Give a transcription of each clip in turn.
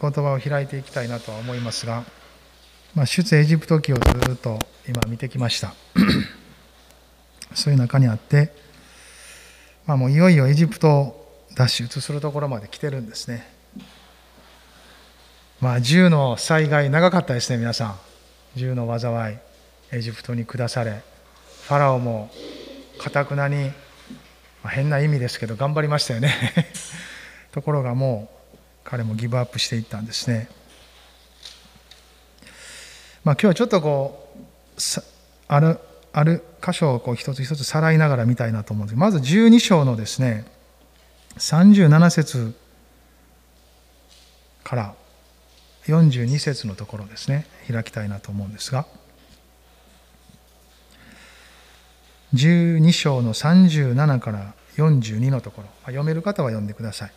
御言葉を開いていきたいなとは思いますが、まあ、出エジプト記をずっと今見てきました。そういう中にあって、まあ、もういよいよエジプトを脱出するところまで来てるんですね。まあ10の災害長かったですね皆さん。10の災いエジプトに下されファラオもかたくなに、まあ、変な意味ですけど頑張りましたよね。ところがもう彼もギブアップしていったんですね。まあ、今日はちょっとこうあるある箇所をこう一つ一つさらいながら見たいなと思うんです。まず12章のですね37節から42節のところですね開きたいなと思うんですが。12章の37から42のところ。読める方は読んでください。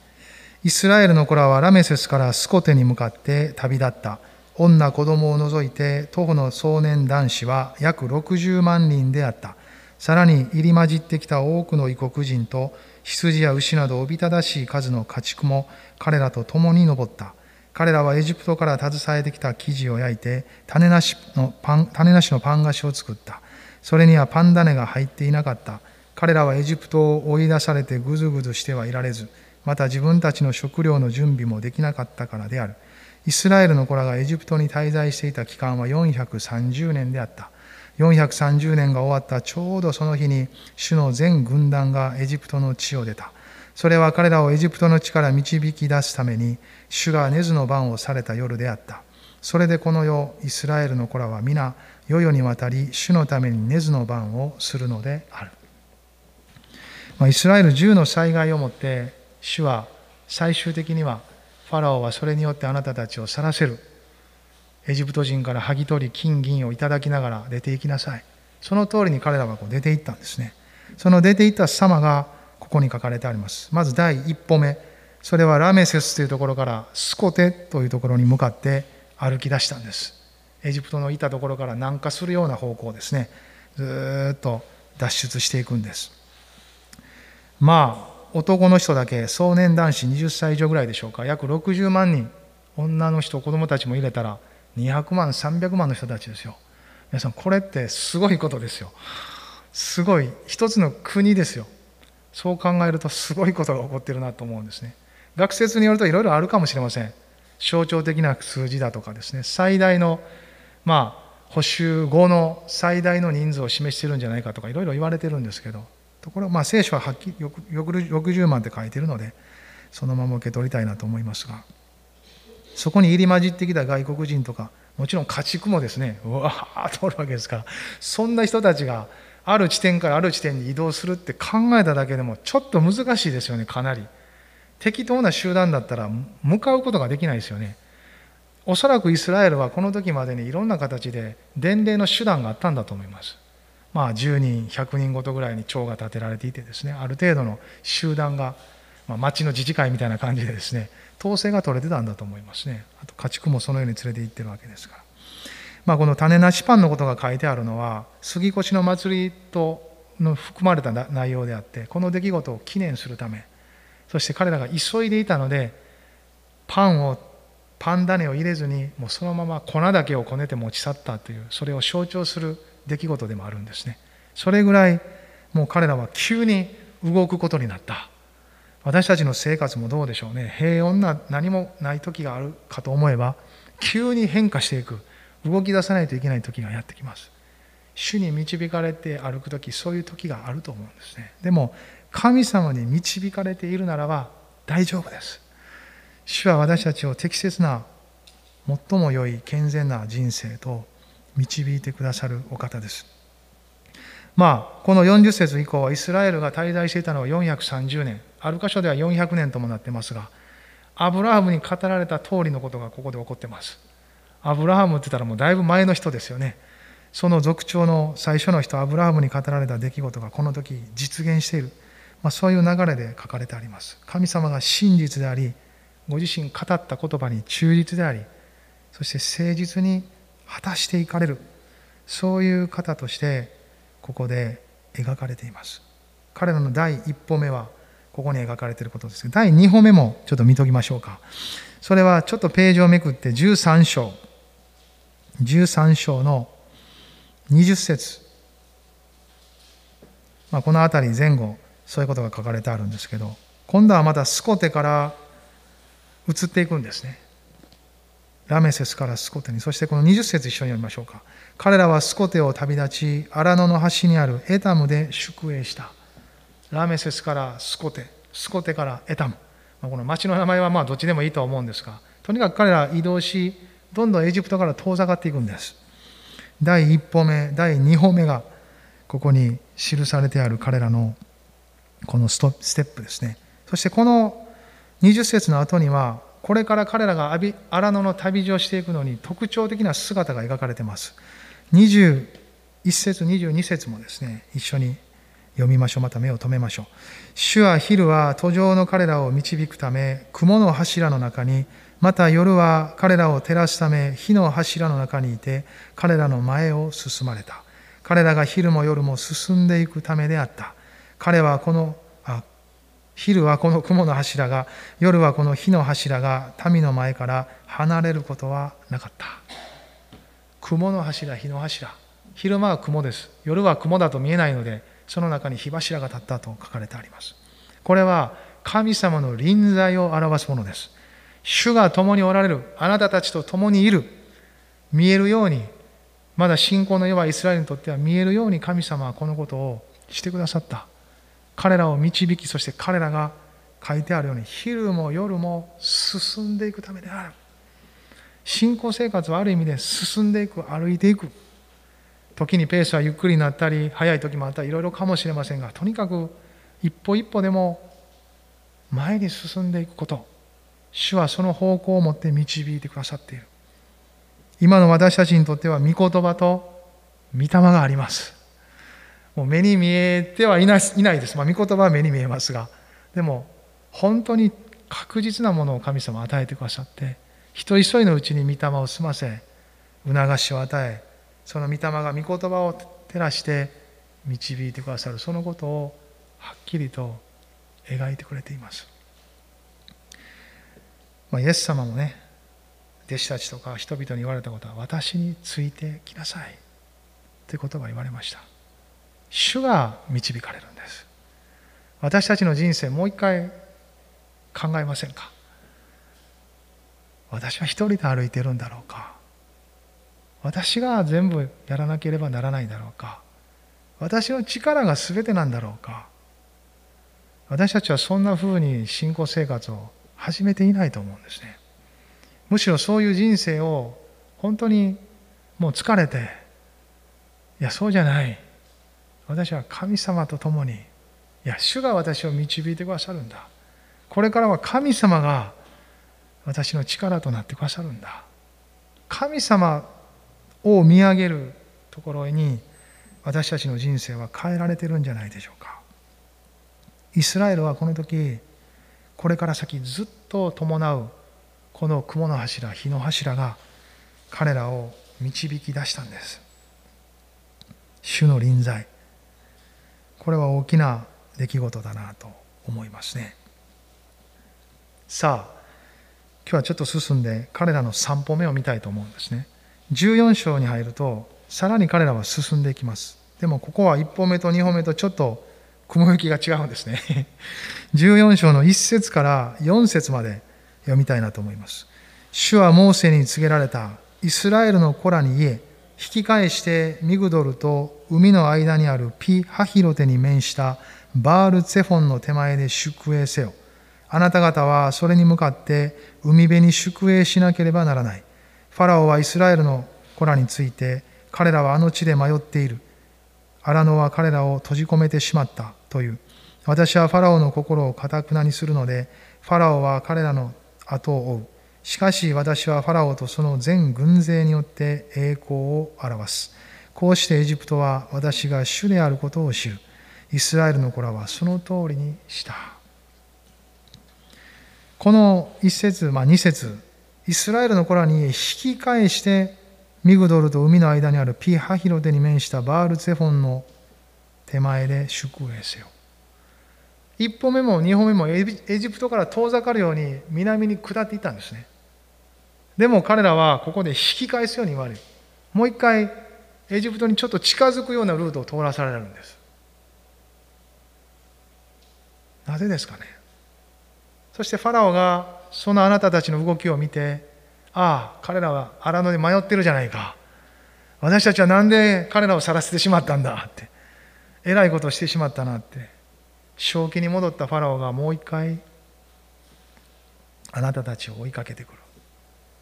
イスラエルの子らはラメセスからスコテに向かって旅立った。女子供を除いて徒歩の壮年男子は約60万人であった。さらに入り混じってきた多くの異国人と羊や牛などおびただしい数の家畜も彼らと共に登った。彼らはエジプトから携えてきた生地を焼いて種なしのパン種なしのパン菓子を作った。それにはパン種が入っていなかった。彼らはエジプトを追い出されてぐずぐずしてはいられず、また自分たちの食料の準備もできなかったからである。イスラエルの子らがエジプトに滞在していた期間は430年であった。430年が終わったちょうどその日に主の全軍団がエジプトの地を出た。それは彼らをエジプトの地から導き出すために主が根津の番をされた夜であった。それでこの世、イスラエルの子らは皆、世々にわたり主のために根津の番をするのである。まあ、イスラエル10の災害をもって主は最終的にはファラオはそれによってあなたたちを去らせる。エジプト人から剥ぎ取り金銀をいただきながら出ていきなさい。その通りに彼らはこう出ていったんですね。その出ていった様がここに書かれてあります。まず第一歩目。それはラメセスというところからスコテというところに向かって歩き出したんです。エジプトのいたところから南下するような方向ですねずっと脱出していくんです。まあ男の人だけ壮年男子20歳以上ぐらいでしょうか。約60万人。女の人子供たちも入れたら200万300万の人たちですよ。皆さんこれってすごいことですよ。すごい。一つの国ですよ。そう考えるとすごいことが起こってるなと思うんですね。学説によるといろいろあるかもしれません。象徴的な数字だとかですね。最大のまあ補修後の最大の人数を示しているんじゃないかとかいろいろ言われてるんですけど。ところまあ聖書ははっきり60万って書いてるのでそのまま受け取りたいなと思いますがそこに入り混じってきた外国人とかもちろん家畜もですねうわーっとおるわけですからそんな人たちがある地点からある地点に移動するって考えただけでもちょっと難しいですよねかなり。適当な集団だったら向かうことができないですよね。おそらくイスラエルはこの時までにいろんな形で伝令の手段があったんだと思います。まあ、10人100人ごとぐらいに町が建てられていてですねある程度の集団が、まあ、町の自治会みたいな感じでですね統制が取れてたんだと思いますね。あと家畜もそのように連れて行ってるわけですから、まあ、この種なしパンのことが書いてあるのは杉越の祭りとの含まれた内容であってこの出来事を記念するためそして彼らが急いでいたのでパンをパン種を入れずにもうそのまま粉だけをこねて持ち去ったというそれを象徴する出来事でもあるんですね。それぐらいもう彼らは急に動くことになった。私たちの生活もどうでしょうね。平穏な何もない時があるかと思えば急に変化していく。動き出さないといけない時がやってきます。主に導かれて歩く時そういう時があると思うんですね。でも神様に導かれているならば大丈夫です。主は私たちを適切な最も良い健全な人生と導いてくださるお方です。まあ、この40節以降イスラエルが滞在していたのは430年、ある箇所では400年ともなってますが、アブラハムに語られた通りのことがここで起こってます。アブラハムって言ったらもうだいぶ前の人ですよね。その族長の最初の人、アブラハムに語られた出来事がこの時実現している。まあ、そういう流れで書かれてあります。神様が真実であり、ご自身語った言葉に忠実であり、そして誠実に果たしていかれる。そういう方としてここで描かれています。彼らの第一歩目はここに描かれていることです、第2歩目もちょっと見ときましょうか。それはちょっとページをめくって13章、13章の20節。まあ、この辺り前後、そういうことが書かれてあるんですけど、今度はまたスコテから移っていくんですね。ラメセスからスコテに、そしてこの20節一緒に読みましょうか。彼らはスコテを旅立ち、荒野の端にあるエタムで宿営した。ラメセスからスコテ、スコテからエタム。この町の名前はまあどっちでもいいと思うんですが、とにかく彼ら移動し、どんどんエジプトから遠ざかっていくんです。第一歩目、第二歩目がここに記されてある彼らのこのステップですね。そしてこの20節の後には、これから彼らが荒野の旅路をしていくのに特徴的な姿が描かれています。21節、22節もですね、一緒に読みましょう。また目を留めましょう。主は昼は途上の彼らを導くため、雲の柱の中に、また夜は彼らを照らすため、火の柱の中にいて、彼らの前を進まれた。彼らが昼も夜も進んでいくためであった。彼はこの昼はこの雲の柱が、夜はこの火の柱が民の前から離れることはなかった。雲の柱、火の柱。昼間は雲です。夜は雲だと見えないので、その中に火柱が立ったと書かれてあります。これは神様の臨在を表すものです。主が共におられる、あなたたちと共にいる、見えるように、まだ信仰の弱いイスラエルにとっては見えるように神様はこのことをしてくださった。彼らを導きそして彼らが書いてあるように昼も夜も進んでいくためである。信仰生活はある意味で進んでいく歩いていく。時にペースはゆっくりになったり早い時もあったりいろいろかもしれませんがとにかく一歩一歩でも前に進んでいくこと。主はその方向を持って導いてくださっている。今の私たちにとっては御言葉と御霊があります。もう目に見えてはいないです。まあ、御言葉は目に見えますが、でも、本当に確実なものを神様与えてくださって、人一人のうちに御霊を済ませ、促しを与え、その御霊が御言葉を照らして導いてくださる、そのことをはっきりと描いてくれています。まあ、イエス様もね、弟子たちとか人々に言われたことは、私についてきなさい。という言葉を言われました。主が導かれるんです。私たちの人生もう一回考えませんか？私は一人で歩いてるんだろうか？私が全部やらなければならないだろうか？私の力が全てなんだろうか？私たちはそんなふうに信仰生活を始めていないと思うんですね。むしろそういう人生を本当にもう疲れていやそうじゃない。私は神様と共にいや主が私を導いてくださるんだ。これからは神様が私の力となってくださるんだ。神様を見上げるところに私たちの人生は変えられてるんじゃないでしょうか。イスラエルはこの時これから先ずっと伴うこの雲の柱火の柱が彼らを導き出したんです。主の臨在。これは大きな出来事だなと思いますね。さあ今日はちょっと進んで彼らの3歩目を見たいと思うんですね。14章に入るとさらに彼らは進んでいきます。でもここは1歩目と2歩目とちょっと雲行きが違うんですね。14章の1節から4節まで読みたいなと思います。主はモーセに告げられたイスラエルの子らに言え。引き返してミグドルと海の間にあるピ・ハヒロテに面したバール・ツェフォンの手前で宿営せよ。あなた方はそれに向かって海辺に宿営しなければならない。ファラオはイスラエルの子らについて、彼らはあの地で迷っている。荒野は彼らを閉じ込めてしまったという。私はファラオの心をかたくなにするので、ファラオは彼らの後を追う。しかし私はファラオとその全軍勢によって栄光を表す。こうしてエジプトは私が主であることを知る。イスラエルの子らはその通りにした。この一節、まあ、二節、イスラエルの子らに引き返してミグドルと海の間にあるピハヒロテに面したバールツェフォンの手前で宿営せよ。一歩目も二歩目もエジプトから遠ざかるように南に下っていったんですねでも彼らはここで引き返すように言われる。もう一回エジプトにちょっと近づくようなルートを通らされるんです。なぜですかね。そしてファラオがそのあなたたちの動きを見てああ彼らは荒野で迷ってるじゃないか。私たちは何で彼らを去らせてしまったんだって。えらいことをしてしまったなって。正気に戻ったファラオがもう一回あなたたちを追いかけてくる。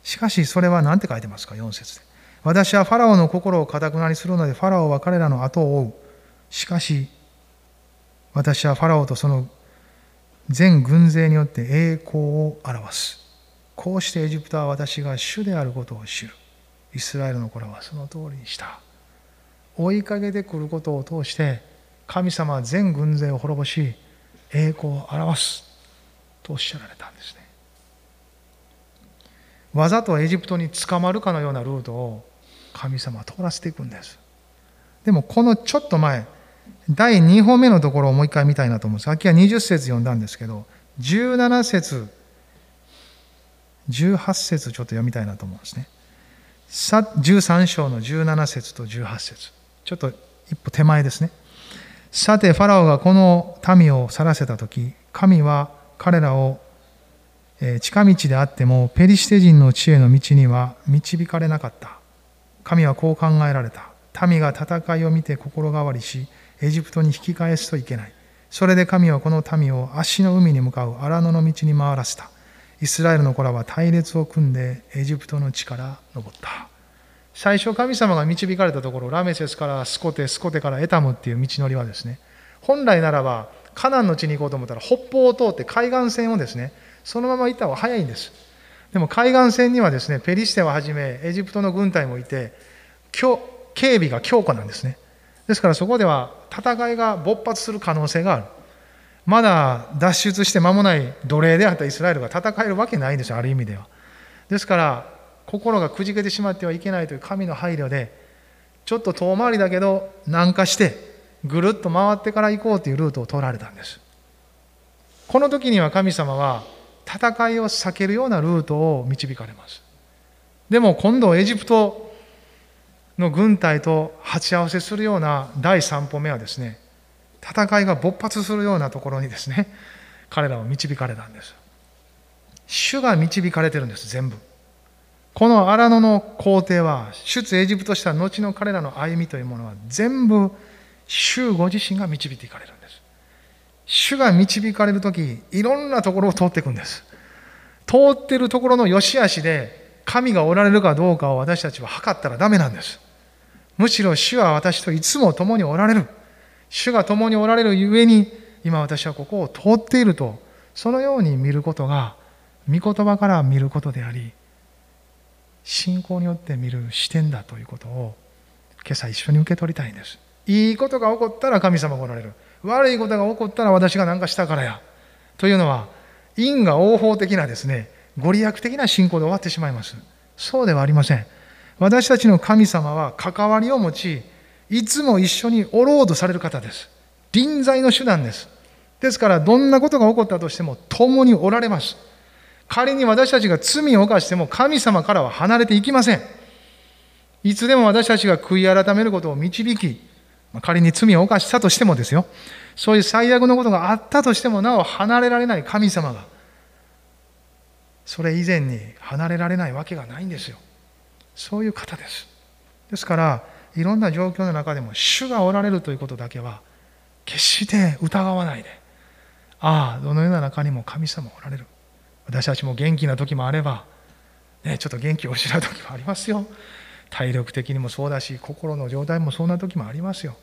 しかしそれは何て書いてますか？4節で。私はファラオの心をかたくなにするのでファラオは彼らの後を追う。しかし私はファラオとその全軍勢によって栄光を表す。こうしてエジプトは私が主であることを知る。イスラエルの子らはその通りにした。追いかけてくることを通して神様は全軍勢を滅ぼし栄光を表す。とおっしゃられたんですね。わざとエジプトに捕まるかのようなルートを神様は通らせていくんです。でもこのちょっと前第2歩目のところをもう一回見たいなと思うんです。さっきは20節読んだんですけど17節18節ちょっと読みたいなと思うんですね。13章の17節と18節。ちょっと一歩手前ですね。さてファラオがこの民を去らせた時神は彼らを近道であってもペリシテ人の知恵の道には導かれなかった。神はこう考えられた。民が戦いを見て心変わりしエジプトに引き返すといけない。それで神はこの民を足の海に向かう荒野の道に回らせた。イスラエルの子らは隊列を組んでエジプトの地から登った。最初神様が導かれたところラメセスからスコテスコテからエタムっていう道のりはですね本来ならばカナンの地に行こうと思ったら北方を通って海岸線をですねそのまま行った方が早いんです。でも海岸線にはですねペリシテをはじめエジプトの軍隊もいて警備が強固なんですね。ですからそこでは戦いが勃発する可能性がある。まだ脱出して間もない奴隷であったイスラエルが戦えるわけないんですよある意味では。ですから心がくじけてしまってはいけないという神の配慮でちょっと遠回りだけど南下してぐるっと回ってから行こうというルートを取られたんです。この時には神様は戦いを避けるようなルートを導かれます。でも今度エジプトの軍隊と鉢合わせするような第3歩目はですね戦いが勃発するようなところにですね彼らを導かれたんです。主が導かれてるんです全部。この荒野の工程は出エジプトした後の彼らの歩みというものは全部主ご自身が導いていかれる。主が導かれる時いろんなところを通っていくんです。通ってるところの良し悪しで神がおられるかどうかを私たちは測ったらダメなんです。むしろ主は私といつも共におられる。主が共におられるゆえに今私はここを通っているとそのように見ることが御言葉から見ることであり信仰によって見る視点だということを今朝一緒に受け取りたいんです。いいことが起こったら神様がおられる。悪いことが起こったら私が何かしたからや。というのは因果応報的なですねご利益的な信仰で終わってしまいます。そうではありません。私たちの神様は関わりを持ちいつも一緒におろうとされる方です。臨在の手段です。ですからどんなことが起こったとしても共におられます。仮に私たちが罪を犯しても神様からは離れていきません。いつでも私たちが悔い改めることを導き、仮に罪を犯したとしてもですよ、そういう最悪のことがあったとしてもなお離れられない神様が、それ以前に離れられないわけがないんですよ。そういう方です。ですから、いろんな状況の中でも主がおられるということだけは、決して疑わないで、ああ、どのような中にも神様おられる。私たちも元気な時もあれば、ね、ちょっと元気を失う時もありますよ体力的にもそうだし心の状態もそんな時もありますよ。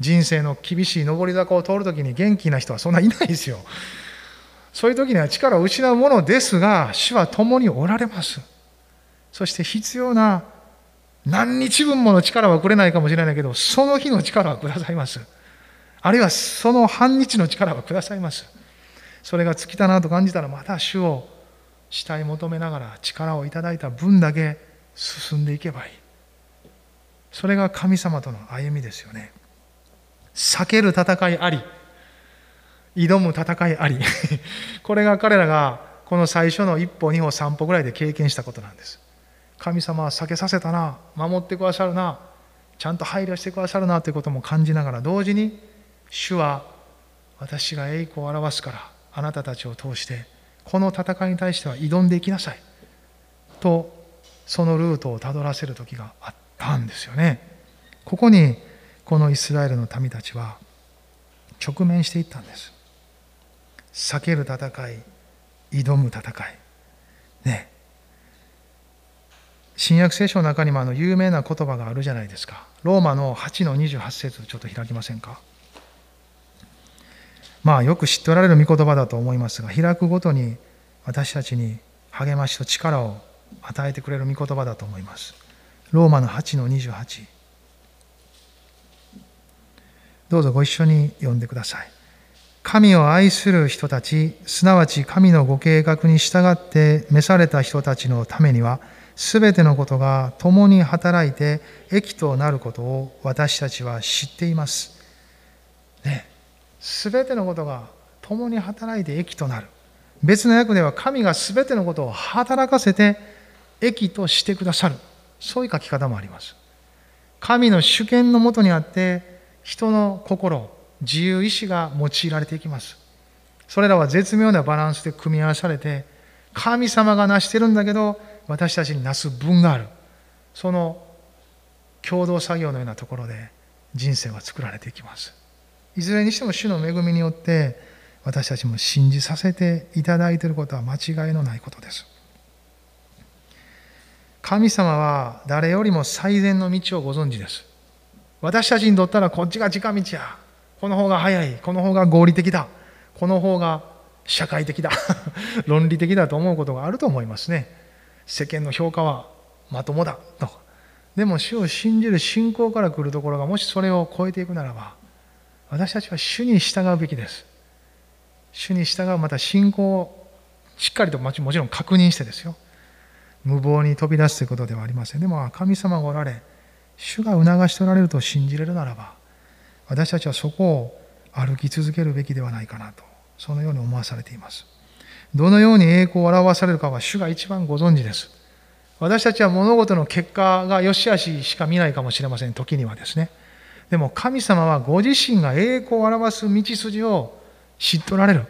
人生の厳しい上り坂を通る時に元気な人はそんないないですよ。そういう時には力を失うものですが主は共におられます。そして必要な何日分もの力はくれないかもしれないけどその日の力はくださいます。あるいはその半日の力はくださいます。それが尽きたなと感じたらまた主を慕い求めながら力をいただいた分だけ進んでいけばいい。それが神様との歩みですよね。避ける戦いあり挑む戦いあり。これが彼らがこの最初の一歩二歩三歩ぐらいで経験したことなんです。神様は避けさせたな守ってくださるなちゃんと配慮してくださるなということも感じながら同時に主は私が栄光を表すからあなたたちを通してこの戦いに対しては挑んでいきなさいとそのルートをたどらせる時があったんですよね。ここにこのイスラエルの民たちは直面していったんです。避ける戦い挑む戦い。ね。新約聖書の中にもあの有名な言葉があるじゃないですか。ローマの8の28節ちょっと開きませんか。まあよく知っておられる御言葉だと思いますが開くごとに私たちに励ましと力を与えてくれる御言葉だと思います。ローマの8の28どうぞご一緒に読んでください神を愛する人たちすなわち神のご計画に従って召された人たちのためにはすべてのことが共に働いて益となることを私たちは知っています。ね、すべてのことが共に働いて益となる。別の訳では神がすべてのことを働かせて益としてくださる。そういう書き方もあります。神の主権のもとにあって人の心、自由意志が用いられていきます。それらは絶妙なバランスで組み合わされて神様が成してるんだけど私たちになす分があるその共同作業のようなところで人生は作られていきますいずれにしても主の恵みによって私たちも信じさせていただいていることは間違いのないことです神様は誰よりも最善の道をご存知です。私たちにとったらこっちが近道や。この方が早い。この方が合理的だ。この方が社会的だ。論理的だと思うことがあると思いますね。世間の評価はまともだ。と。でも主を信じる信仰から来るところがもしそれを超えていくならば私たちは主に従うべきです。主に従うまた信仰をしっかりともちろん確認してですよ。無謀に飛び出すということではありませんでも神様がおられ主が促しておられると信じれるならば私たちはそこを歩き続けるべきではないかなとそのように思わされていますどのように栄光を表されるかは主が一番ご存知です。私たちは物事の結果が良し悪ししか見ないかもしれません、時にはですね。でも神様はご自身が栄光を表す道筋を知っておられる。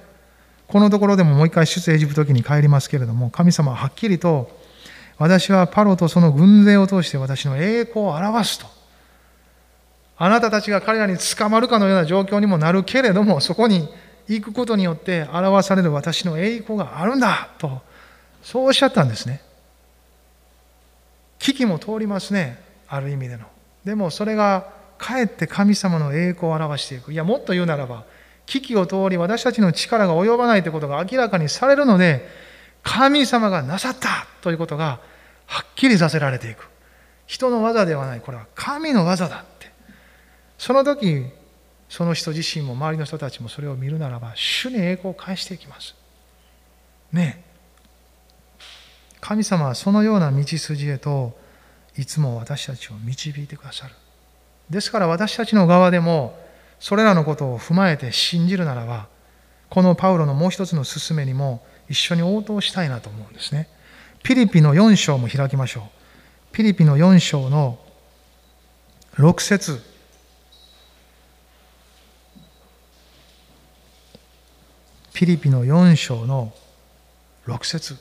このところでももう一回出エジプト記に帰りますけれども、神様ははっきりと、私はパロとその軍勢を通して私の栄光を表すと。あなたたちが彼らに捕まるかのような状況にもなるけれども、そこに行くことによって表される私の栄光があるんだと。そうおっしゃったんですね。危機も通りますね。ある意味での。でもそれがかえって神様の栄光を表していく。いやもっと言うならば危機を通り私たちの力が及ばないということが明らかにされるので神様がなさったということがはっきりさせられていく。人の技ではない。これは神の技だって。その時その人自身も周りの人たちもそれを見るならば主に栄光を返していきます。ね。え神様はそのような道筋へといつも私たちを導いてくださる。ですから私たちの側でもそれらのことを踏まえて信じるならばこのパウロのもう一つの勧めにも一緒に応答したいなと思うんですね。ピリピの4章も開きましょう。ピリピの4章の6節。ピリピの4章の6節。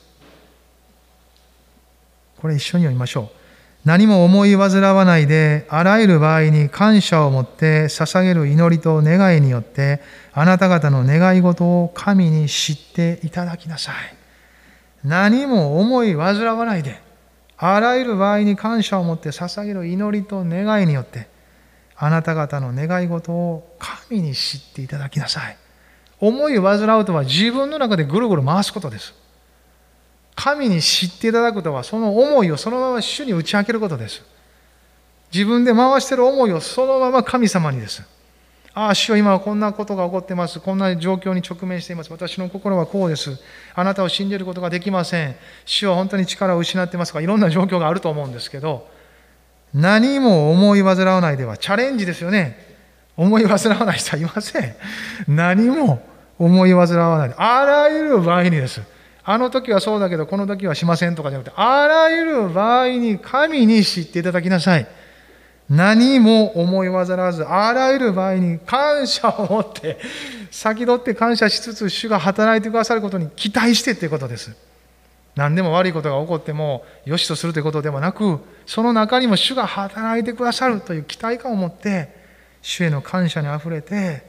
これ一緒に読みましょう。何も思い煩わないで、あらゆる場合に感謝を持って捧げる祈りと願いによって、あなた方の願い事を神に知っていただきなさい。何も思い煩わないで、あらゆる場合に感謝を持って捧げる祈りと願いによって、あなた方の願い事を神に知っていただきなさい。思い煩うとは自分の中でぐるぐる回すことです。神に知っていただくとは、その思いをそのまま主に打ち明けることです。自分で回している思いをそのまま神様にです。ああ、主は今はこんなことが起こってます。こんな状況に直面しています。私の心はこうです。あなたを信じることができません。主は本当に力を失ってますか、いろんな状況があると思うんですけど、何も思い煩わないではチャレンジですよね。思い煩わない人はいません。何も思い煩わない。あらゆる場合にです。あの時はそうだけど、この時はしませんとかじゃなくて、あらゆる場合に神に知っていただきなさい。何も思い煩わず、あらゆる場合に感謝を持って、先取って感謝しつつ、主が働いてくださることに期待してということです。何でも悪いことが起こっても、よしとするということではなく、その中にも主が働いてくださるという期待感を持って、主への感謝にあふれて、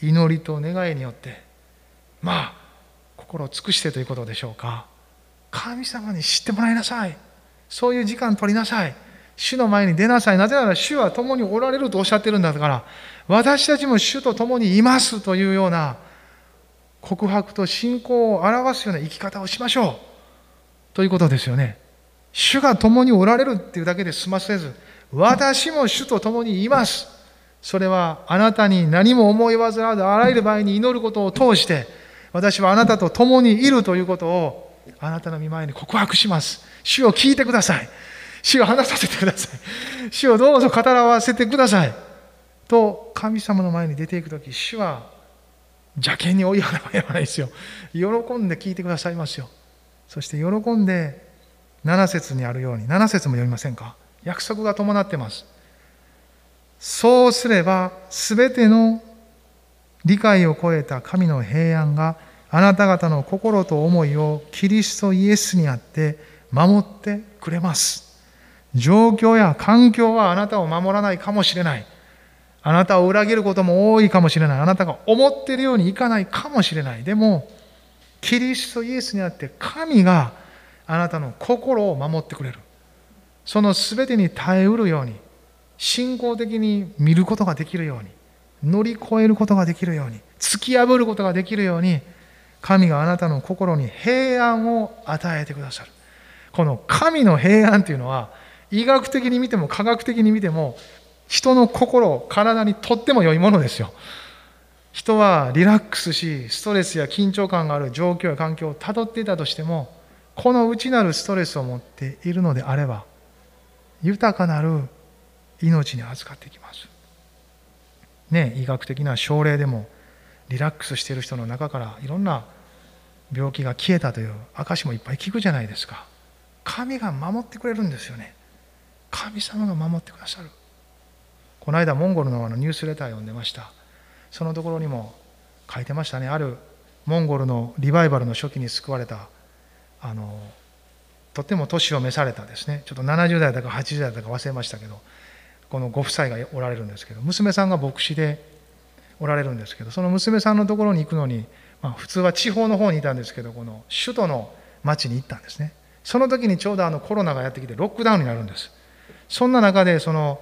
祈りと願いによって、まあ、心を尽くしてということでしょうか。神様に知ってもらいなさい。そういう時間取りなさい。主の前に出なさい。なぜなら主は共におられるとおっしゃってるんだから、私たちも主と共にいますというような告白と信仰を表すような生き方をしましょう。ということですよね。主が共におられるっていうだけで済ませず、私も主と共にいます。それはあなたに何も思い煩わずあらゆる場合に祈ることを通して、私はあなたと共にいるということをあなたの見舞いに告白します。主を聞いてください。主を話させてください。主をどうぞ語らわせてください。と神様の前に出ていくとき、主は邪険に追い払わないですよ。喜んで聞いてくださいますよ。そして喜んで7節にあるように、7節も読みませんか？約束が伴ってます。そうすれば、すべての理解を超えた神の平安があなた方の心と思いをキリストイエスにあって守ってくれます。状況や環境はあなたを守らないかもしれない。あなたを裏切ることも多いかもしれない。あなたが思っているようにいかないかもしれない。でも、キリストイエスにあって神があなたの心を守ってくれる。その全てに耐えうるように、信仰的に見ることができるように。乗り越えることができるように突き破ることができるように神があなたの心に平安を与えてくださる。この神の平安というのは医学的に見ても科学的に見ても人の心体にとっても良いものですよ。人はリラックスしストレスや緊張感がある状況や環境をたどっていたとしてもこの内なるストレスを持っているのであれば豊かなる命に預かっていきます。ね、医学的な症例でもリラックスしている人の中からいろんな病気が消えたという証もいっぱい聞くじゃないですか。神が守ってくれるんですよね。神様が守ってくださる。この間モンゴルのあのニュースレター読んでました。そのところにも書いてましたね。あるモンゴルのリバイバルの初期に救われたあのとても年を召されたですね。ちょっと70代だか80代だか忘れましたけどこのご夫妻がおられるんですけど娘さんが牧師でおられるんですけどその娘さんのところに行くのに、まあ、普通は地方の方にいたんですけどこの首都の町に行ったんですね。その時にちょうどあのコロナがやってきてロックダウンになるんです。そんな中でその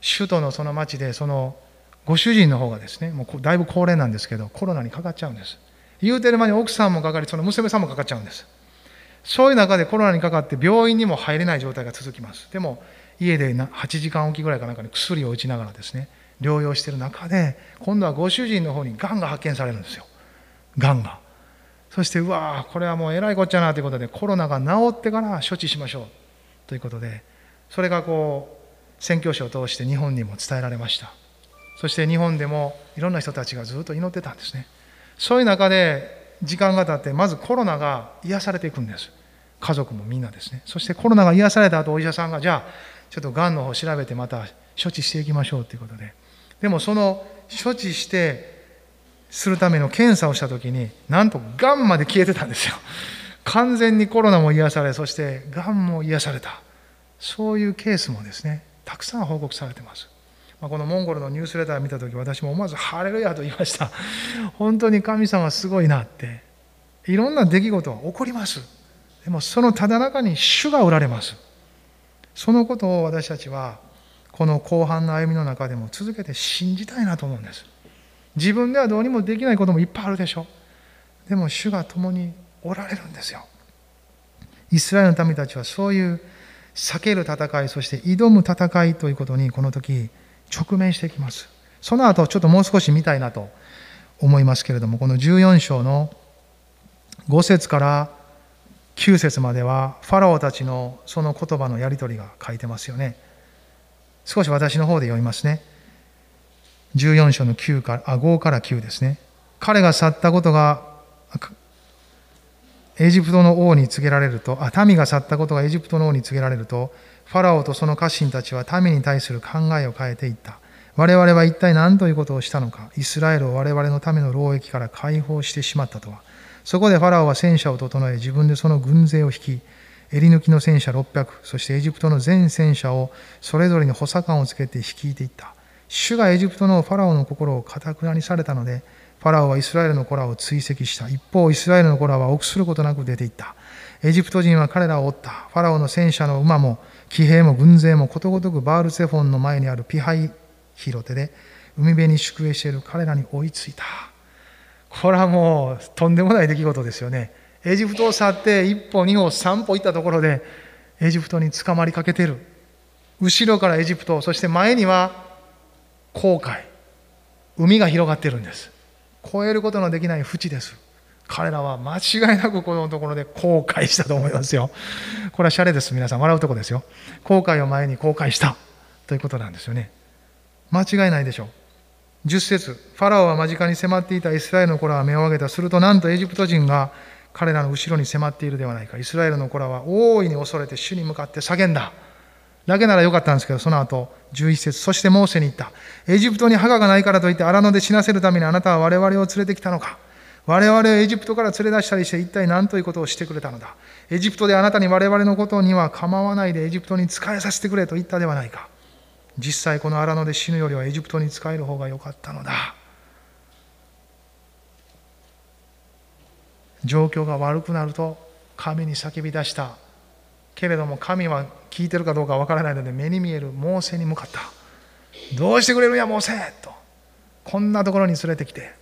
首都のその町でそのご主人の方がですねもうだいぶ高齢なんですけどコロナにかかっちゃうんです。言うてる間に奥さんもかかりその娘さんもかかっちゃうんです。そういう中でコロナにかかって病院にも入れない状態が続きます。でも家で8時間おきぐらいかなんかに薬を打ちながらですね療養している中で今度はご主人の方にがんが発見されるんですよ。がんが。そしてうわこれはもうえらいこっちゃなということでコロナが治ってから処置しましょうということでそれがこう宣教師を通して日本にも伝えられました。そして日本でもいろんな人たちがずっと祈ってたんですね。そういう中で時間が経ってまずコロナが癒されていくんです。家族もみんなですね。そしてコロナが癒された後お医者さんがじゃあちょっとがんの方調べてまた処置していきましょうということで。でもその処置してするための検査をした時になんとがんまで消えてたんですよ。完全にコロナも癒されそしてがんも癒された。そういうケースもですねたくさん報告されてます、まあ、このモンゴルのニュースレターを見た時私も思わず「ハレルヤ」と言いました。本当に神様すごいなっていろんな出来事は起こります。でもそのただ中に主がおられます。そのことを私たちはこの後半の歩みの中でも続けて信じたいなと思うんです。自分ではどうにもできないこともいっぱいあるでしょでも主が共におられるんですよ。イスラエルの民たちはそういう避ける戦いそして挑む戦いということにこの時直面していきます。その後ちょっともう少し見たいなと思いますけれどもこの14章の5節から9節まではファラオたちのその言葉のやり取りが書いてますよね少し私の方で読みますね14章の9からあ5から9ですね彼が去ったことがエジプトの王に告げられると、あ民が去ったことがエジプトの王に告げられると、ファラオとその家臣たちは民に対する考えを変えていった。我々は一体何ということをしたのか、イスラエルを我々のための労役から解放してしまったとは。そこでファラオは戦車を整え、自分でその軍勢を引き、襟抜きの戦車600、そしてエジプトの全戦車をそれぞれに補佐官をつけて率いていった。主がエジプトのファラオの心をかたくなにされたので、ファラオはイスラエルの子らを追跡した。一方、イスラエルの子らは臆することなく出て行った。エジプト人は彼らを追った。ファラオの戦車の馬も、騎兵も軍勢もことごとくバールセフォンの前にあるピハイヒロテで、海辺に宿営している彼らに追いついた。これはもうとんでもない出来事ですよね。エジプトを去って一歩、二歩、三歩行ったところで、エジプトに捕まりかけてる。後ろからエジプト、そして前には航海。海が広がってるんです。超えることのできない淵です。彼らは間違いなくこのところで後悔したと思いますよ。これはシャレです。皆さん笑うとこですよ。後悔を前に後悔したということなんですよね。間違いないでしょう。10節ファラオは間近に迫っていたイスラエルの子らは目を上げた。するとなんとエジプト人が彼らの後ろに迫っているではないか。イスラエルの子らは大いに恐れて主に向かって叫んだ。だけならよかったんですけど、その後、11節そしてモーセに言った。エジプトに墓がないからといって荒野で死なせるためにあなたは我々を連れてきたのか。我々をエジプトから連れ出したりして一体何ということをしてくれたのだ。エジプトであなたに我々のことには構わないでエジプトに仕えさせてくれと言ったではないか。実際この荒野で死ぬよりはエジプトに仕える方が良かったのだ。状況が悪くなると神に叫び出した。けれども神は聞いてるかどうかわからないので目に見えるモーセに向かった。どうしてくれるんやモーセ？と。こんなところに連れてきて。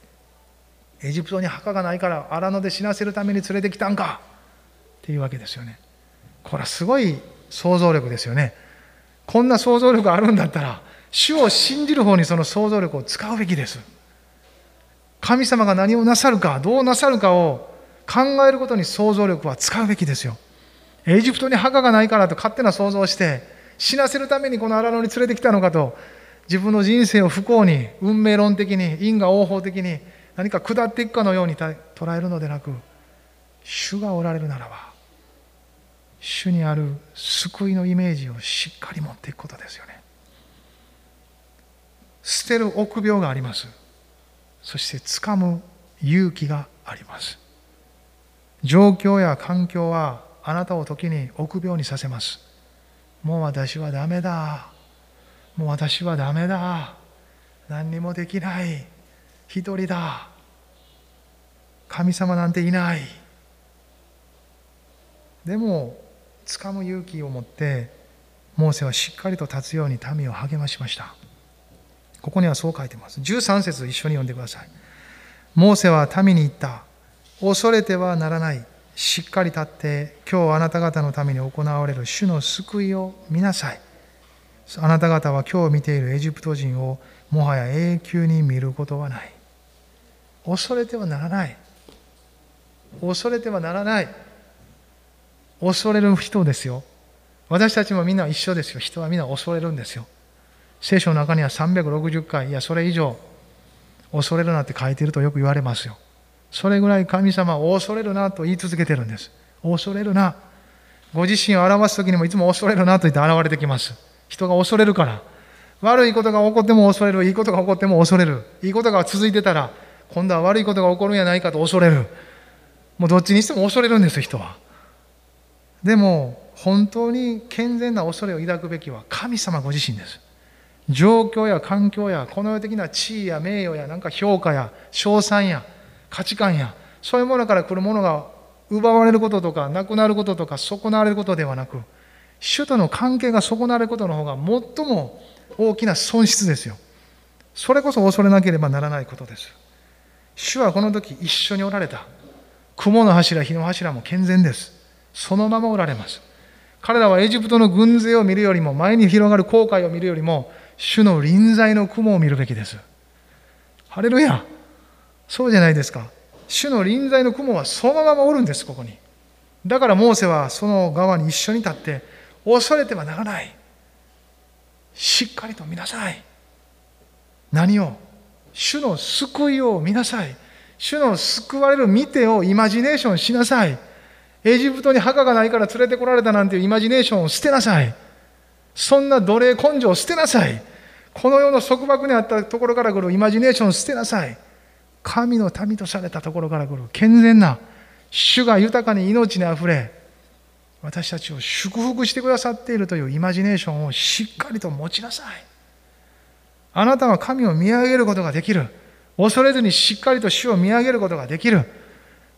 エジプトに墓がないから荒野で死なせるために連れてきたんか。っていうわけですよね。これはすごい想像力ですよね。こんな想像力あるんだったら主を信じる方にその想像力を使うべきです。神様が何をなさるかどうなさるかを考えることに想像力は使うべきですよ。エジプトに墓がないからと勝手な想像をして死なせるためにこの荒野に連れてきたのかと自分の人生を不幸に運命論的に因果応報的に何か下っていくかのように捉えるのでなく主がおられるならば主にある救いのイメージをしっかり持っていくことですよね捨てる臆病がありますそして掴む勇気があります状況や環境はあなたを時に臆病にさせます。もう私はダメだ。もう私はダメだ。何にもできない。一人だ。神様なんていない。でも、掴む勇気を持って、モーセはしっかりと立つように民を励ましました。ここにはそう書いてます。13節一緒に読んでください。モーセは民に言った。恐れてはならない。しっかり立って今日あなた方のために行われる主の救いを見なさいあなた方は今日見ているエジプト人をもはや永久に見ることはない恐れてはならない恐れてはならない恐れる人ですよ私たちもみんな一緒ですよ人はみんな恐れるんですよ聖書の中には360回いやそれ以上恐れるなって書いてるとよく言われますよそれぐらい神様を恐れるなと言い続けてるんです。恐れるな。ご自身を表す時にもいつも恐れるなと言って現れてきます。人が恐れるから。悪いことが起こっても恐れる。いいことが起こっても恐れる。いいことが続いてたら、今度は悪いことが起こるんやないかと恐れる。もうどっちにしても恐れるんです、人は。でも、本当に健全な恐れを抱くべきは神様ご自身です。状況や環境やこの世的な地位や名誉やなんか評価や賞賛や価値観やそういうものから来るものが奪われることとかなくなることとか損なわれることではなく主との関係が損なわれることの方が最も大きな損失ですよ。それこそ恐れなければならないことです。主はこの時一緒におられた。雲の柱火の柱も健全です。そのままおられます彼らはエジプトの軍勢を見るよりも前に広がる航海を見るよりも主の臨在の雲を見るべきですハレルヤそうじゃないですか。主の臨在の雲はそのままおるんです、ここに。だからモーセはその側に一緒に立って、恐れてはならない。しっかりと見なさい。何を？主の救いを見なさい。主の救われる見てをイマジネーションしなさい。エジプトに墓がないから連れてこられたなんていうイマジネーションを捨てなさい。そんな奴隷根性を捨てなさい。この世の束縛にあったところから来るイマジネーションを捨てなさい。神の民とされたところから来る健全な主が豊かに命にあふれ私たちを祝福してくださっているというイマジネーションをしっかりと持ちなさい。あなたは神を見上げることができる。恐れずにしっかりと主を見上げることができる。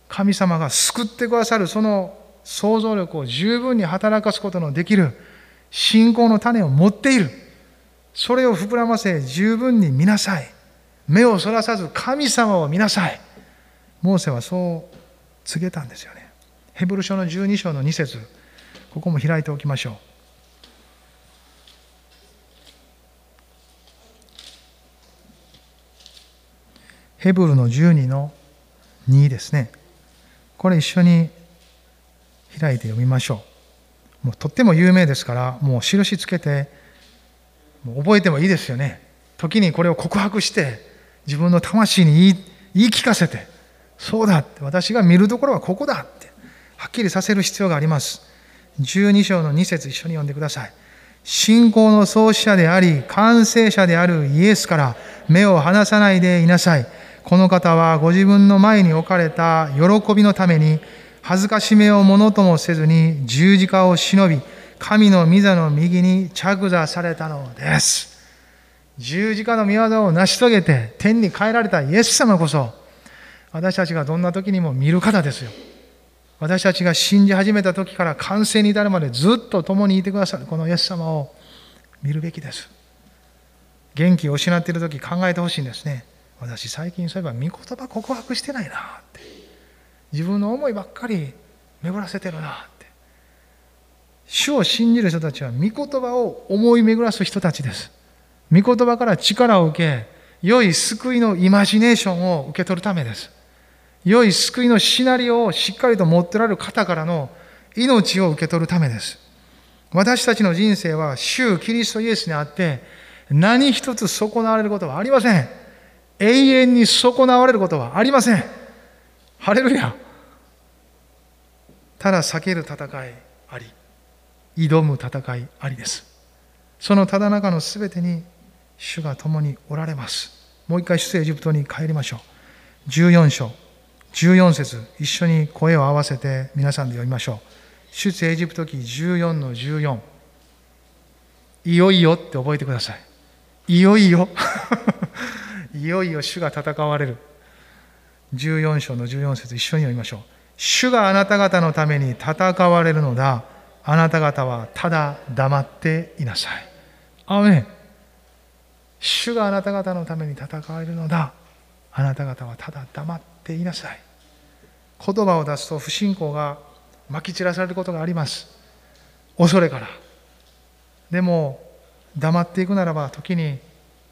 神様が救ってくださるその想像力を十分に働かすことのできる信仰の種を持っている。それを膨らませ十分に見なさい。目をそらさず神様を見なさい。モーセはそう告げたんですよね。ヘブル書の12章の2節ここも開いておきましょう。ヘブルの12の2ですね。これ一緒に開いて読みましょう。もうとっても有名ですから、もう印つけて、もう覚えてもいいですよね。時にこれを告白して、自分の魂に言い言い聞かせて、そうだって、私が見るところはここだって、はっきりさせる必要があります。12章の2節一緒に読んでください。信仰の創始者であり、完成者であるイエスから目を離さないでいなさい。この方はご自分の前に置かれた喜びのために恥ずかしめをものともせずに十字架を忍び神の御座の右に着座されたのです。十字架の御業を成し遂げて天に帰られたイエス様こそ私たちがどんな時にも見る方ですよ。私たちが信じ始めた時から完成に至るまでずっと共にいてくださるこのイエス様を見るべきです。元気を失っている時考えてほしいんですね。私最近そういえば御言葉告白してないなって。自分の思いばっかり巡らせてるなって。主を信じる人たちは御言葉を思い巡らす人たちです。御言葉から力を受け良い救いのイマジネーションを受け取るためです。良い救いのシナリオをしっかりと持ってられる方からの命を受け取るためです。私たちの人生は主キリストイエスにあって何一つ損なわれることはありません。永遠に損なわれることはありません。ハレルヤ。ただ避ける戦いあり、挑む戦いありです。そのただ中のすべてに主が共におられます。もう一回出エジプトに帰りましょう。14章、14節一緒に声を合わせて皆さんで読みましょう。出エジプト記14の14。いよいよって覚えてください。いよいよ。いよいよ主が戦われる。14章の14節一緒に読みましょう。主があなた方のために戦われるのだ。あなた方はただ黙っていなさい。アメン。主があなた方のために戦われるのだ。あなた方はただ黙っていなさい。言葉を出すと不信仰がまき散らされることがあります。恐れから。でも、黙っていくならば時に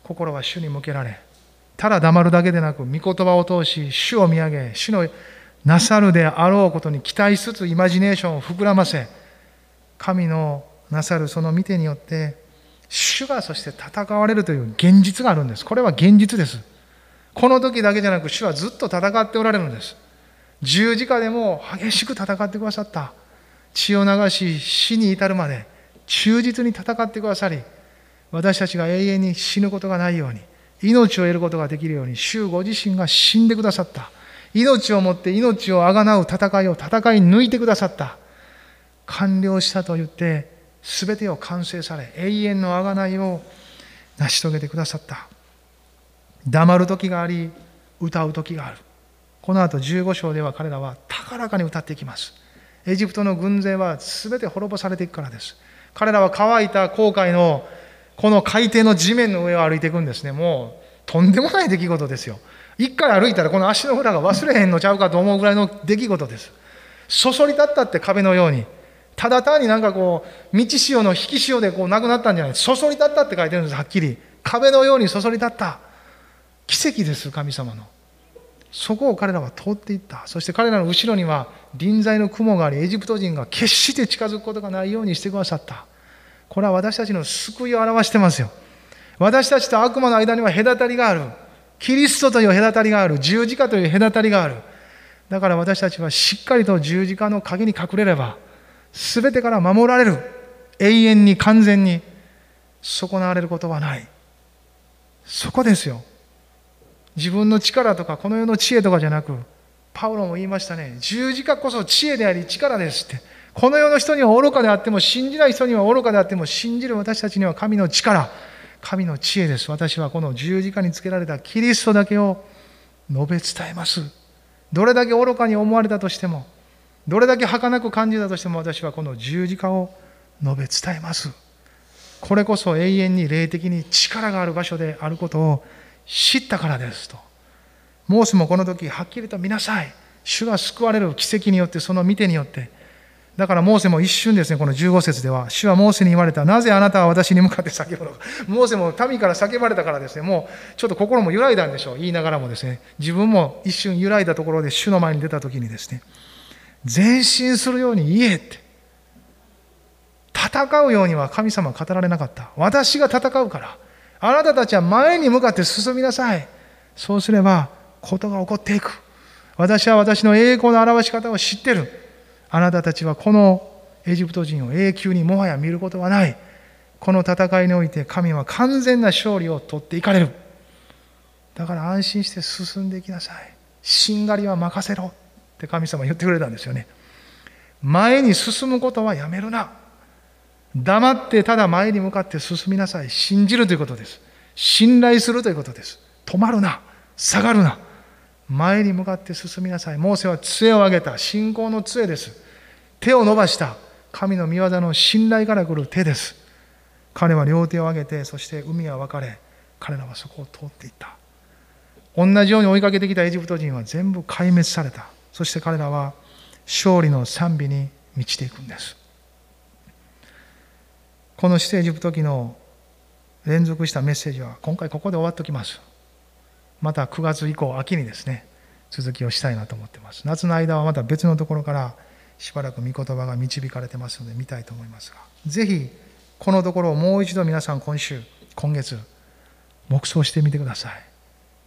心は主に向けられ、ただ黙るだけでなく、御言葉を通し、主を見上げ、主のなさるであろうことに期待しつつ、イマジネーションを膨らませ、神のなさるその見てによって、主がそして戦われるという現実があるんです。これは現実です。この時だけじゃなく、主はずっと戦っておられるんです。十字架でも激しく戦ってくださった。血を流し、死に至るまで忠実に戦ってくださり、私たちが永遠に死ぬことがないように、命を得ることができるように、主ご自身が死んでくださった。命をもって命をあがなう戦いを戦い抜いてくださった。完了したと言って、すべてを完成され、永遠のあがないを成し遂げてくださった。黙る時があり、歌う時がある。この後15章では彼らは高らかに歌っていきます。エジプトの軍勢は全て滅ぼされていくからです。彼らは乾いた航海のこの海底の地面の上を歩いていくんですね。もう、とんでもない出来事ですよ。一回歩いたらこの足の裏が忘れへんのちゃうかと思うぐらいの出来事です。そそり立ったって壁のように。ただ単になんかこう、道潮の引き潮でこうなくなったんじゃない。そそり立ったって書いてるんです、はっきり。壁のようにそそり立った。奇跡です、神様の。そこを彼らは通っていった。そして彼らの後ろには臨在の雲があり、エジプト人が決して近づくことがないようにしてくださった。これは私たちの救いを表してますよ。私たちと悪魔の間には隔たりがある。キリストという隔たりがある。十字架という隔たりがある。だから私たちはしっかりと十字架の陰に隠れれば、すべてから守られる。永遠に完全に損なわれることはない。そこですよ。自分の力とかこの世の知恵とかじゃなく、パウロも言いましたね。十字架こそ知恵であり力ですって。この世の人には愚かであっても、信じない人には愚かであっても、信じる私たちには神の力、神の知恵です。私はこの十字架につけられたキリストだけを述べ伝えます。どれだけ愚かに思われたとしても、どれだけ儚く感じたとしても、私はこの十字架を述べ伝えます。これこそ永遠に霊的に力がある場所であることを知ったからですと。モーセもこの時はっきりと見なさい。主が救われる奇跡によって、その見てによって、だからモーセも一瞬ですね、この15節では、主はモーセに言われた。なぜあなたは私に向かって叫ぶのか。モーセも民から叫ばれたからですね、もうちょっと心も揺らいだんでしょう。言いながらもですね、自分も一瞬揺らいだところで主の前に出た時にですね、前進するように言えって。戦うようには神様は語られなかった。私が戦うから。あなたたちは前に向かって進みなさい。そうすれば、ことが起こっていく。私は私の栄光の表し方を知ってる。あなたたちはこのエジプト人を永久にもはや見ることはない。この戦いにおいて神は完全な勝利を取っていかれる。だから安心して進んでいきなさい。しんがりは任せろって神様言ってくれたんですよね。前に進むことはやめるな。黙ってただ前に向かって進みなさい。信じるということです。信頼するということです。止まるな。下がるな。前に向かって進みなさい。モーセは杖を上げた。信仰の杖です。手を伸ばした神の御業の信頼から来る手です。彼は両手を上げて、そして海は分かれ、彼らはそこを通っていった。同じように追いかけてきたエジプト人は全部壊滅された。そして彼らは勝利の賛美に満ちていくんです。この出エジプト記の連続したメッセージは今回ここで終わっておきます。また9月以降、秋にですね、続きをしたいなと思ってます。夏の間はまた別のところからしばらく御言葉が導かれてますので見たいと思いますがぜひこのところをもう一度皆さん今週今月黙想してみてください。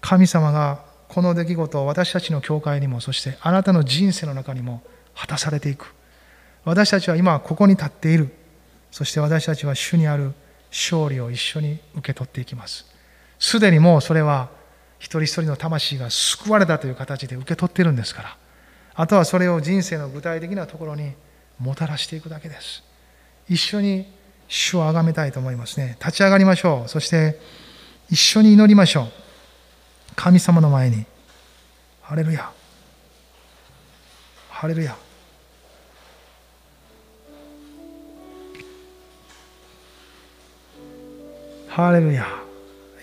神様がこの出来事を私たちの教会にもそしてあなたの人生の中にも果たされていく。私たちは今ここに立っている。そして私たちは主にある勝利を一緒に受け取っていきます。すでにもうそれは一人一人の魂が救われたという形で受け取っているんですからあとはそれを人生の具体的なところにもたらしていくだけです。一緒に主を崇めたいと思いますね。立ち上がりましょう。そして一緒に祈りましょう。神様の前に。ハレルヤ。ハレルヤ。ハレルヤ。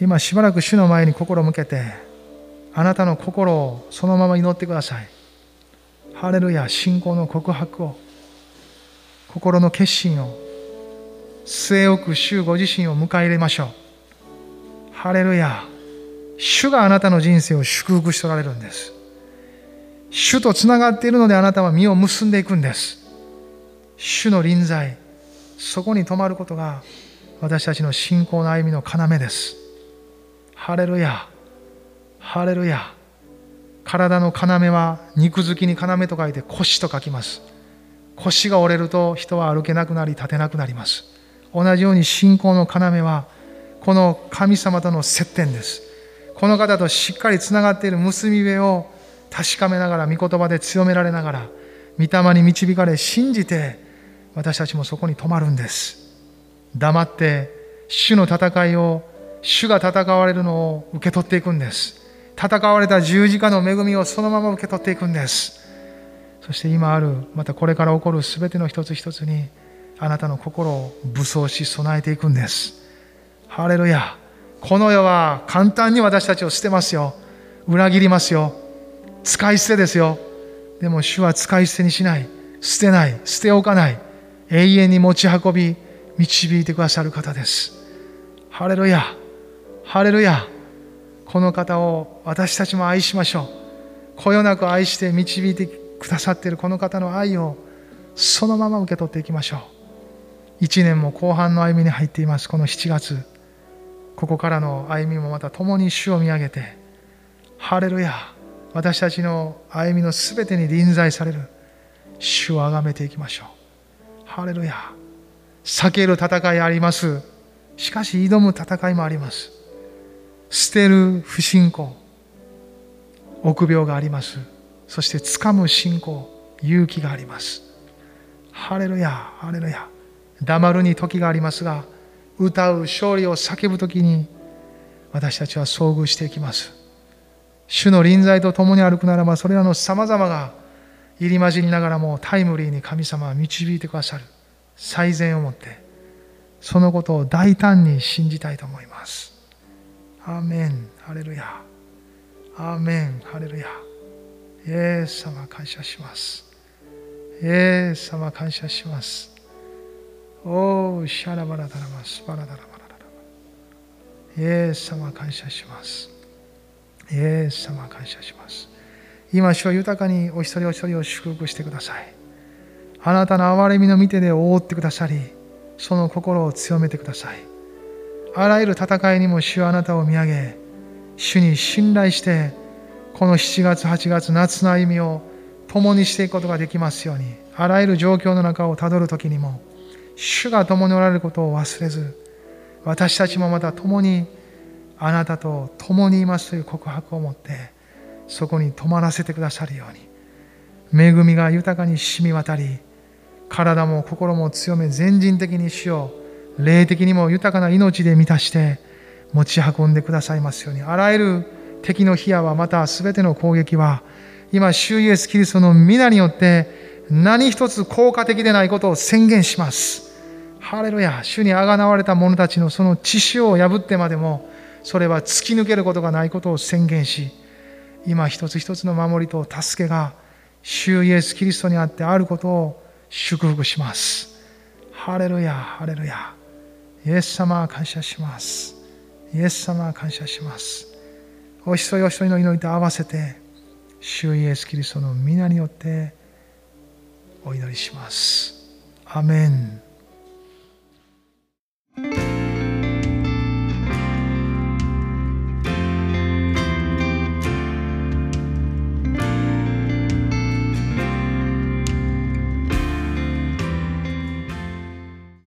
今しばらく主の前に心を向けて、あなたの心をそのまま祈ってください。ハレルヤ信仰の告白を心の決心を据え置く主ご自身を迎え入れましょう。ハレルヤ主があなたの人生を祝福しておられるんです。主とつながっているのであなたは身を結んでいくんです。主の臨在そこに泊まることが私たちの信仰の歩みの要です。ハレルヤハレルヤ体の要は肉付きに要と書いて腰と書きます。腰が折れると人は歩けなくなり立てなくなります。同じように信仰の要はこの神様との接点です。この方としっかりつながっている結び目を確かめながら御言葉で強められながら御霊に導かれ信じて私たちもそこに泊まるんです。黙って主の戦いを主が戦われるのを受け取っていくんです。戦われた十字架の恵みをそのまま受け取っていくんです。そして今あるまたこれから起こる全ての一つ一つにあなたの心を武装し備えていくんです。ハレルヤ。この世は簡単に私たちを捨てますよ。裏切りますよ。使い捨てですよ。でも主は使い捨てにしない。捨てない。捨て置かない。永遠に持ち運び導いてくださる方です。ハレルヤ。ハレルヤ。この方を私たちも愛しましょう。こよなく愛して導いてくださっているこの方の愛をそのまま受け取っていきましょう。1年も後半の歩みに入っていますこの7月。ここからの歩みもまた共に主を見上げてハレルヤ私たちの歩みのすべてに臨在される主を崇めていきましょう。ハレルヤ避ける戦いあります。しかし挑む戦いもあります。捨てる不信仰臆病があります。そして掴む信仰勇気があります。ハレルヤハレルヤ。黙るに時がありますが歌う勝利を叫ぶ時に私たちは遭遇していきます。主の臨在と共に歩くならばそれらのさまざまが入り混じりながらもタイムリーに神様は導いてくださる最善をもってそのことを大胆に信じたいと思います。アーメンハレルヤアーメンハレルヤイエス様感謝しますイエス様感謝しますおー、シャラバラダラマス、バラダラバラダライエス様感謝します。イエス様感謝します。今、主は豊かにお一人お一人を祝福してください。あなたの憐れみの見てで覆ってくださり、その心を強めてください。あらゆる戦いにも主はあなたを見上げ、主に信頼して、この7月、8月、夏の歩みを共にしていくことができますように、あらゆる状況の中をたどるときにも、主が共におられることを忘れず、私たちもまた共にあなたと共にいますという告白を持って、そこに泊まらせてくださるように、恵みが豊かに染み渡り、体も心も強め、全人的に主を霊的にも豊かな命で満たして持ち運んでくださいますように、あらゆる敵の火矢はまた全ての攻撃は、今、主イエス・キリストの皆によって何一つ効果的でないことを宣言します。ハレルヤ、主にあがなわれた者たちのその知識を破ってまでも、それは突き抜けることがないことを宣言し、今一つ一つの守りと助けが、主イエス・キリストにあってあることを祝福します。ハレルヤ、ハレルヤ。イエス様感謝します。イエス様感謝します。お一人お一人の祈りと合わせて、主イエスキリストの皆によってお祈りします。アメン。